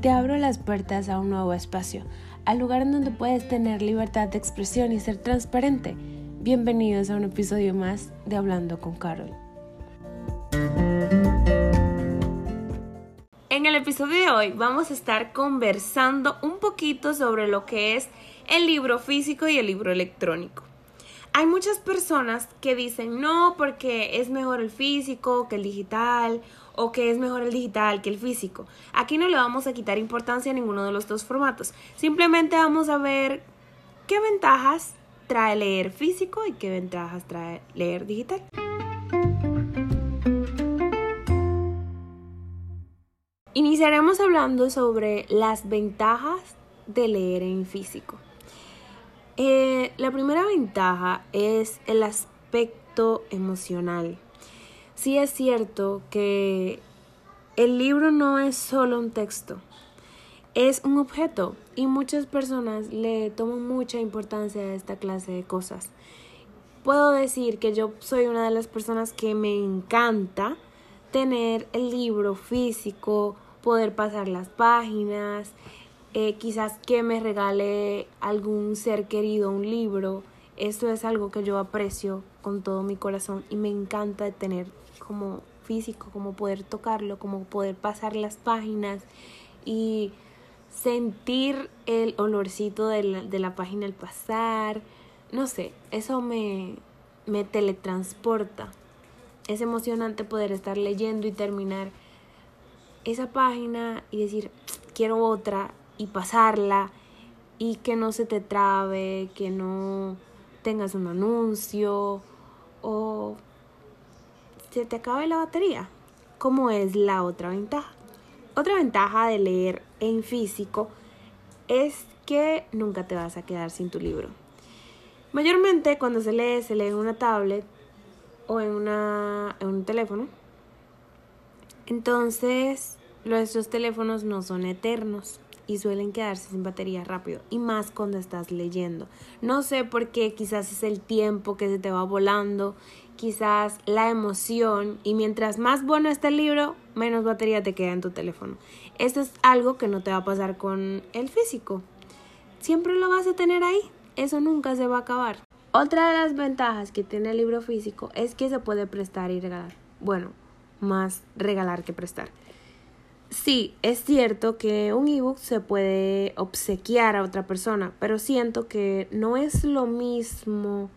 te abro las puertas a un nuevo espacio, al lugar en donde puedes tener libertad de expresión y ser transparente. Bienvenidos a un episodio más de Hablando con Carol. En el episodio de hoy vamos a estar conversando un poquito sobre lo que es el libro físico y el libro electrónico. Hay muchas personas que dicen no porque es mejor el físico que el digital o que es mejor el digital que el físico. Aquí no le vamos a quitar importancia a ninguno de los dos formatos. Simplemente vamos a ver qué ventajas trae leer físico y qué ventajas trae leer digital. Iniciaremos hablando sobre las ventajas de leer en físico. Eh, la primera ventaja es el aspecto emocional. Sí es cierto que el libro no es solo un texto, es un objeto y muchas personas le toman mucha importancia a esta clase de cosas. Puedo decir que yo soy una de las personas que me encanta tener el libro físico, poder pasar las páginas, eh, quizás que me regale algún ser querido un libro. Esto es algo que yo aprecio con todo mi corazón y me encanta tener como físico, como poder tocarlo, como poder pasar las páginas y sentir el olorcito de la, de la página al pasar. No sé, eso me, me teletransporta. Es emocionante poder estar leyendo y terminar esa página y decir, quiero otra y pasarla y que no se te trabe, que no tengas un anuncio o se te acabe la batería. ¿Cómo es la otra ventaja? Otra ventaja de leer en físico es que nunca te vas a quedar sin tu libro. Mayormente cuando se lee, se lee en una tablet o en, una, en un teléfono. Entonces, nuestros teléfonos no son eternos y suelen quedarse sin batería rápido y más cuando estás leyendo. No sé por qué, quizás es el tiempo que se te va volando, quizás la emoción y mientras más bueno está el libro, menos batería te queda en tu teléfono. Esto es algo que no te va a pasar con el físico. Siempre lo vas a tener ahí, eso nunca se va a acabar. Otra de las ventajas que tiene el libro físico es que se puede prestar y regalar. Bueno, más regalar que prestar. Sí, es cierto que un ebook se puede obsequiar a otra persona, pero siento que no es lo mismo,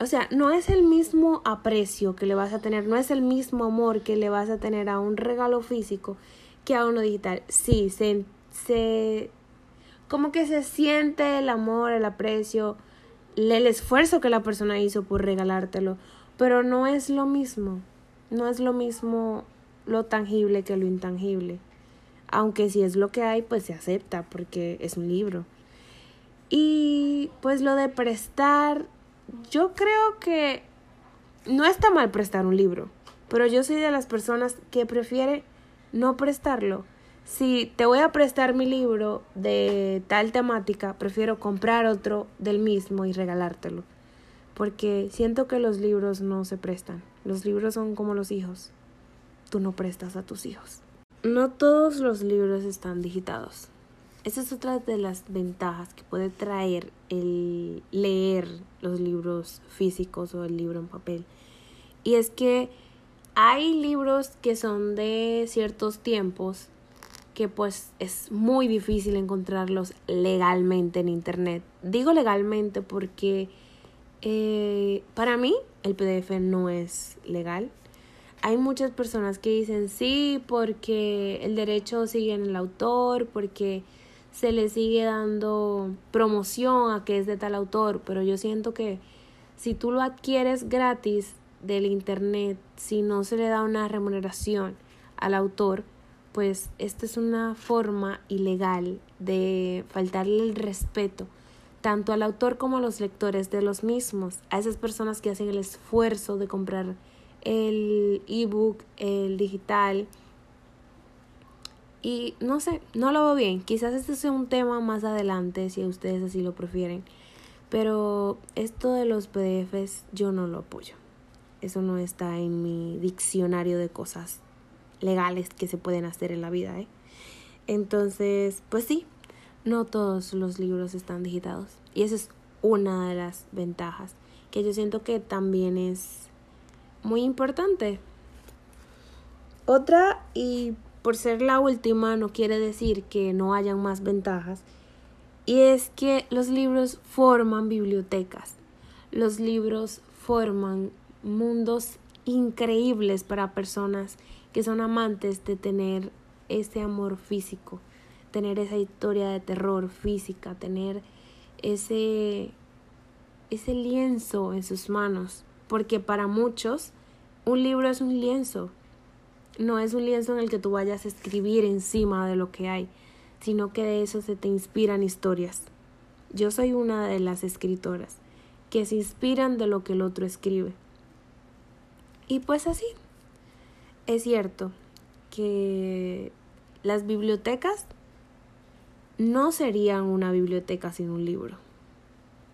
o sea, no es el mismo aprecio que le vas a tener, no es el mismo amor que le vas a tener a un regalo físico que a uno digital. Sí, se, se como que se siente el amor, el aprecio, el esfuerzo que la persona hizo por regalártelo, pero no es lo mismo, no es lo mismo lo tangible que lo intangible. Aunque si es lo que hay, pues se acepta porque es un libro. Y pues lo de prestar, yo creo que no está mal prestar un libro, pero yo soy de las personas que prefiere no prestarlo. Si te voy a prestar mi libro de tal temática, prefiero comprar otro del mismo y regalártelo. Porque siento que los libros no se prestan. Los libros son como los hijos tú no prestas a tus hijos. No todos los libros están digitados. Esa es otra de las ventajas que puede traer el leer los libros físicos o el libro en papel. Y es que hay libros que son de ciertos tiempos que pues es muy difícil encontrarlos legalmente en internet. Digo legalmente porque eh, para mí el PDF no es legal hay muchas personas que dicen sí porque el derecho sigue en el autor, porque se le sigue dando promoción a que es de tal autor, pero yo siento que si tú lo adquieres gratis del internet, si no se le da una remuneración al autor, pues esta es una forma ilegal de faltarle el respeto tanto al autor como a los lectores de los mismos, a esas personas que hacen el esfuerzo de comprar el ebook, el digital. Y no sé, no lo veo bien. Quizás este sea un tema más adelante si ustedes así lo prefieren. Pero esto de los PDFs yo no lo apoyo. Eso no está en mi diccionario de cosas legales que se pueden hacer en la vida. ¿eh? Entonces, pues sí, no todos los libros están digitados. Y esa es una de las ventajas que yo siento que también es muy importante. Otra, y por ser la última, no quiere decir que no hayan más ventajas, y es que los libros forman bibliotecas. Los libros forman mundos increíbles para personas que son amantes de tener ese amor físico, tener esa historia de terror física, tener ese ese lienzo en sus manos, porque para muchos un libro es un lienzo. No es un lienzo en el que tú vayas a escribir encima de lo que hay, sino que de eso se te inspiran historias. Yo soy una de las escritoras que se inspiran de lo que el otro escribe. Y pues así, es cierto que las bibliotecas no serían una biblioteca sin un libro.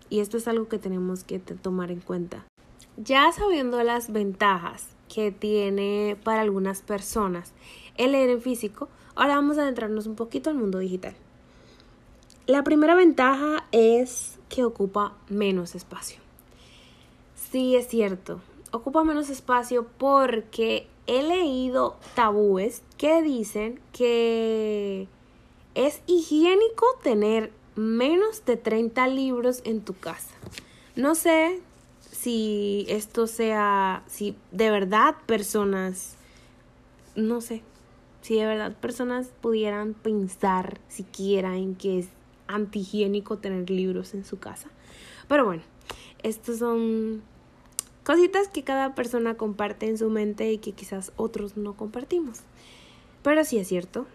Y esto es algo que tenemos que tomar en cuenta. Ya sabiendo las ventajas que tiene para algunas personas el leer en físico, ahora vamos a adentrarnos un poquito al mundo digital. La primera ventaja es que ocupa menos espacio. Sí, es cierto, ocupa menos espacio porque he leído tabúes que dicen que es higiénico tener menos de 30 libros en tu casa. No sé si esto sea, si de verdad personas, no sé, si de verdad personas pudieran pensar siquiera en que es antihigiénico tener libros en su casa. Pero bueno, estos son cositas que cada persona comparte en su mente y que quizás otros no compartimos. Pero sí es cierto,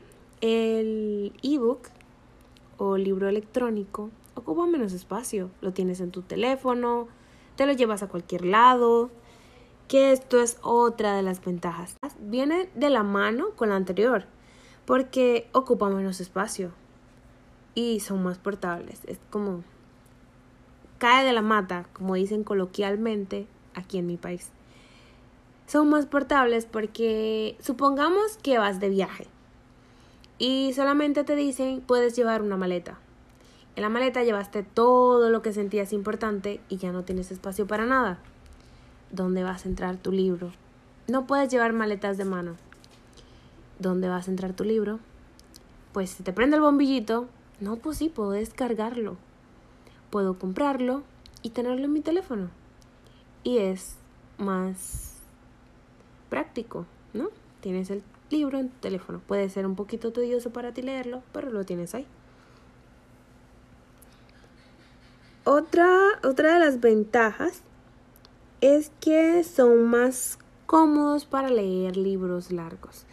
el ebook o libro electrónico ocupa menos espacio. Lo tienes en tu teléfono, te lo llevas a cualquier lado. Que esto es otra de las ventajas. Viene de la mano con la anterior, porque ocupa menos espacio y son más portables. Es como cae de la mata, como dicen coloquialmente aquí en mi país. Son más portables porque supongamos que vas de viaje y solamente te dicen puedes llevar una maleta. En la maleta llevaste todo lo que sentías importante y ya no tienes espacio para nada. ¿Dónde vas a entrar tu libro? No puedes llevar maletas de mano. ¿Dónde vas a entrar tu libro? Pues si te prende el bombillito, no, pues sí, puedo descargarlo. Puedo comprarlo y tenerlo en mi teléfono. Y es más práctico, ¿no? Tienes el libro en tu teléfono. Puede ser un poquito tedioso para ti leerlo, pero lo tienes ahí. Otra, otra de las ventajas es que son más cómodos para leer libros largos.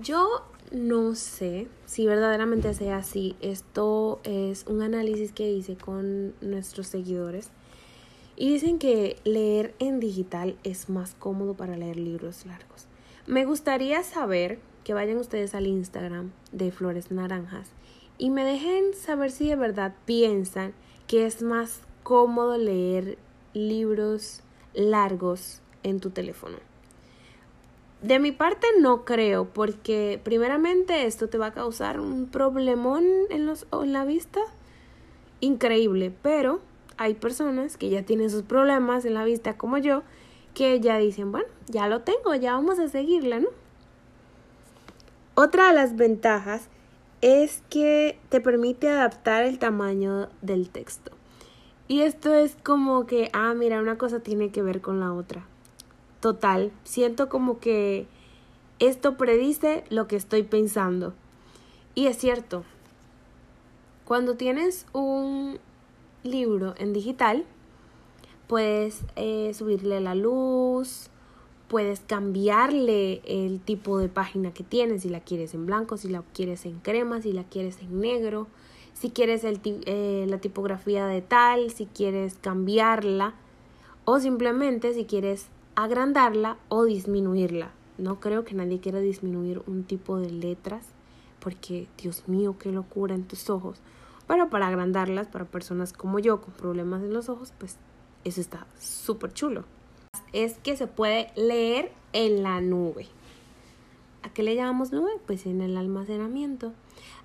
Yo no sé si verdaderamente sea así. Esto es un análisis que hice con nuestros seguidores. Y dicen que leer en digital es más cómodo para leer libros largos. Me gustaría saber que vayan ustedes al Instagram de Flores Naranjas y me dejen saber si de verdad piensan que es más cómodo leer libros largos en tu teléfono. De mi parte no creo, porque primeramente esto te va a causar un problemón en, los, en la vista increíble, pero hay personas que ya tienen sus problemas en la vista como yo que ya dicen, bueno, ya lo tengo, ya vamos a seguirla, ¿no? Otra de las ventajas es que te permite adaptar el tamaño del texto. Y esto es como que, ah, mira, una cosa tiene que ver con la otra. Total, siento como que esto predice lo que estoy pensando. Y es cierto, cuando tienes un libro en digital, puedes eh, subirle la luz, puedes cambiarle el tipo de página que tienes, si la quieres en blanco, si la quieres en crema, si la quieres en negro, si quieres el, eh, la tipografía de tal, si quieres cambiarla o simplemente si quieres agrandarla o disminuirla. No creo que nadie quiera disminuir un tipo de letras porque Dios mío, qué locura en tus ojos. Pero para agrandarlas, para personas como yo con problemas en los ojos, pues eso está súper chulo. Es que se puede leer en la nube. ¿A qué le llamamos nube? Pues en el almacenamiento.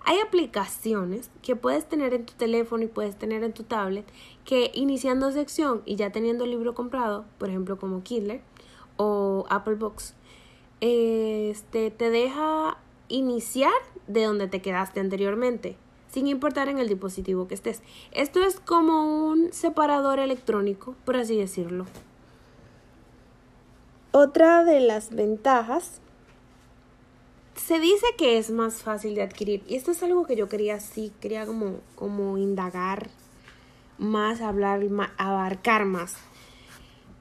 Hay aplicaciones que puedes tener en tu teléfono y puedes tener en tu tablet que iniciando sección y ya teniendo el libro comprado, por ejemplo como Kindle o Apple Books, este, te deja iniciar de donde te quedaste anteriormente, sin importar en el dispositivo que estés. Esto es como un separador electrónico, por así decirlo. Otra de las ventajas se dice que es más fácil de adquirir y esto es algo que yo quería sí, quería como, como indagar más, hablar, abarcar más.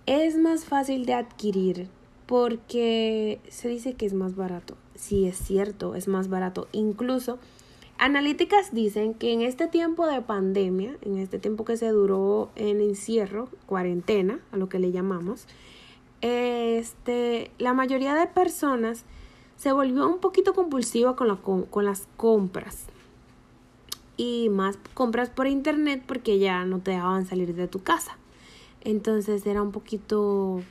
Es más fácil de adquirir porque se dice que es más barato. Sí, es cierto, es más barato. Incluso analíticas dicen que en este tiempo de pandemia, en este tiempo que se duró en encierro, cuarentena, a lo que le llamamos, este, la mayoría de personas se volvió un poquito compulsiva con, con las compras. Y más compras por internet porque ya no te dejaban salir de tu casa. Entonces era un poquito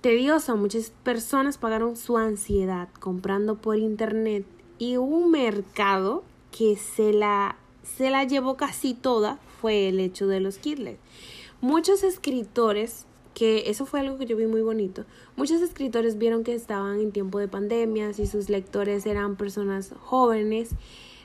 tedioso. Muchas personas pagaron su ansiedad comprando por internet y un mercado que se la, se la llevó casi toda fue el hecho de los Kindle. Muchos escritores que eso fue algo que yo vi muy bonito. Muchos escritores vieron que estaban en tiempo de pandemias y sus lectores eran personas jóvenes.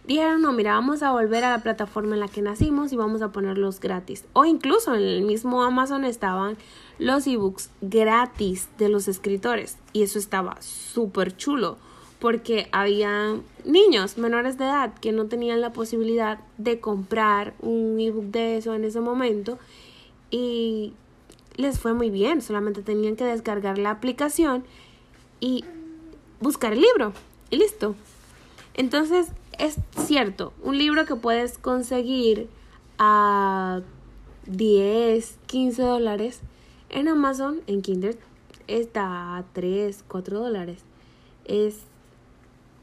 Dijeron, no, mira, vamos a volver a la plataforma en la que nacimos y vamos a ponerlos gratis. O incluso en el mismo Amazon estaban los ebooks gratis de los escritores. Y eso estaba súper chulo porque había niños menores de edad que no tenían la posibilidad de comprar un ebook de eso en ese momento y les fue muy bien, solamente tenían que descargar la aplicación y buscar el libro y listo. Entonces, es cierto, un libro que puedes conseguir a 10, 15 dólares en Amazon, en Kindle, está a 3, 4 dólares. Es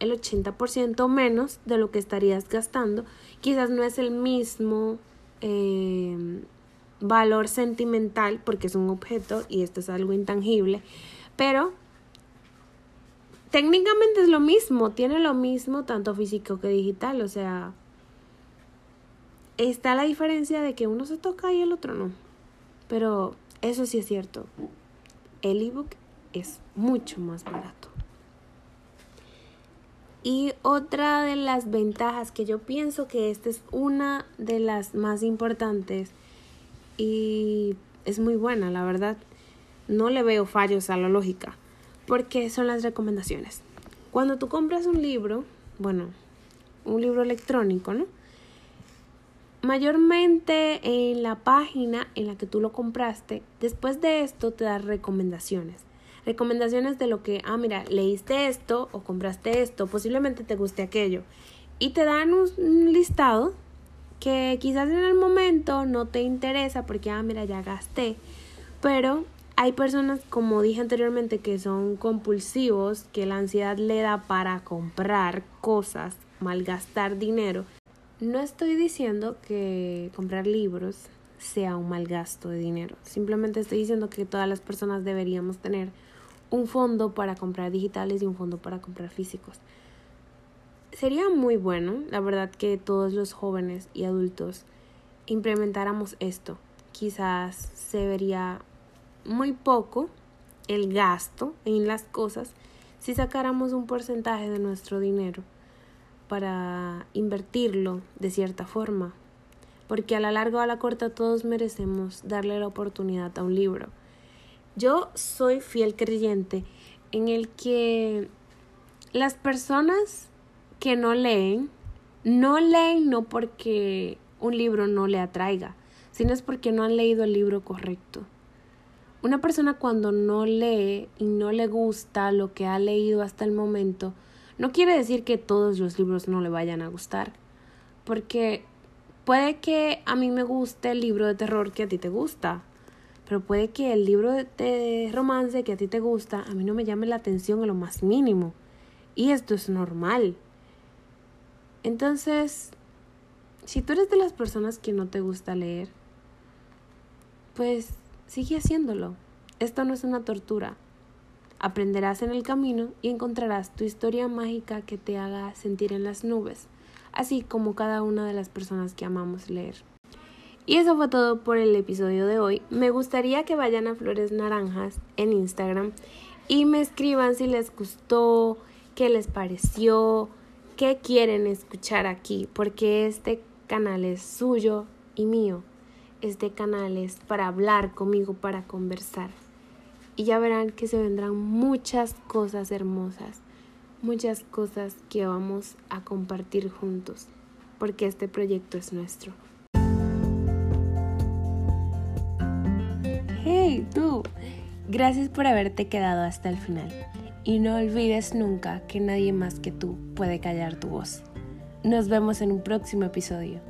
el 80% menos de lo que estarías gastando. Quizás no es el mismo eh, valor sentimental porque es un objeto y esto es algo intangible, pero técnicamente es lo mismo, tiene lo mismo tanto físico que digital, o sea, está la diferencia de que uno se toca y el otro no, pero eso sí es cierto, el ebook es mucho más barato. Y otra de las ventajas que yo pienso que esta es una de las más importantes y es muy buena, la verdad. No le veo fallos a la lógica, porque son las recomendaciones. Cuando tú compras un libro, bueno, un libro electrónico, ¿no? Mayormente en la página en la que tú lo compraste, después de esto te da recomendaciones. Recomendaciones de lo que, ah, mira, leíste esto o compraste esto, posiblemente te guste aquello. Y te dan un listado que quizás en el momento no te interesa porque, ah, mira, ya gasté, pero hay personas, como dije anteriormente, que son compulsivos, que la ansiedad le da para comprar cosas, malgastar dinero. No estoy diciendo que comprar libros sea un mal gasto de dinero. Simplemente estoy diciendo que todas las personas deberíamos tener un fondo para comprar digitales y un fondo para comprar físicos sería muy bueno, la verdad, que todos los jóvenes y adultos implementáramos esto. Quizás se vería muy poco el gasto en las cosas si sacáramos un porcentaje de nuestro dinero para invertirlo de cierta forma. Porque a la larga o a la corta todos merecemos darle la oportunidad a un libro. Yo soy fiel creyente en el que las personas que no leen, no leen no porque un libro no le atraiga, sino es porque no han leído el libro correcto. Una persona cuando no lee y no le gusta lo que ha leído hasta el momento, no quiere decir que todos los libros no le vayan a gustar, porque puede que a mí me guste el libro de terror que a ti te gusta, pero puede que el libro de romance que a ti te gusta a mí no me llame la atención en lo más mínimo. Y esto es normal. Entonces, si tú eres de las personas que no te gusta leer, pues sigue haciéndolo. Esto no es una tortura. Aprenderás en el camino y encontrarás tu historia mágica que te haga sentir en las nubes, así como cada una de las personas que amamos leer. Y eso fue todo por el episodio de hoy. Me gustaría que vayan a Flores Naranjas en Instagram y me escriban si les gustó, qué les pareció, qué quieren escuchar aquí, porque este canal es suyo y mío. Este canal es para hablar conmigo, para conversar y ya verán que se vendrán muchas cosas hermosas, muchas cosas que vamos a compartir juntos, porque este proyecto es nuestro. Hey, tú, gracias por haberte quedado hasta el final y no olvides nunca que nadie más que tú puede callar tu voz. Nos vemos en un próximo episodio.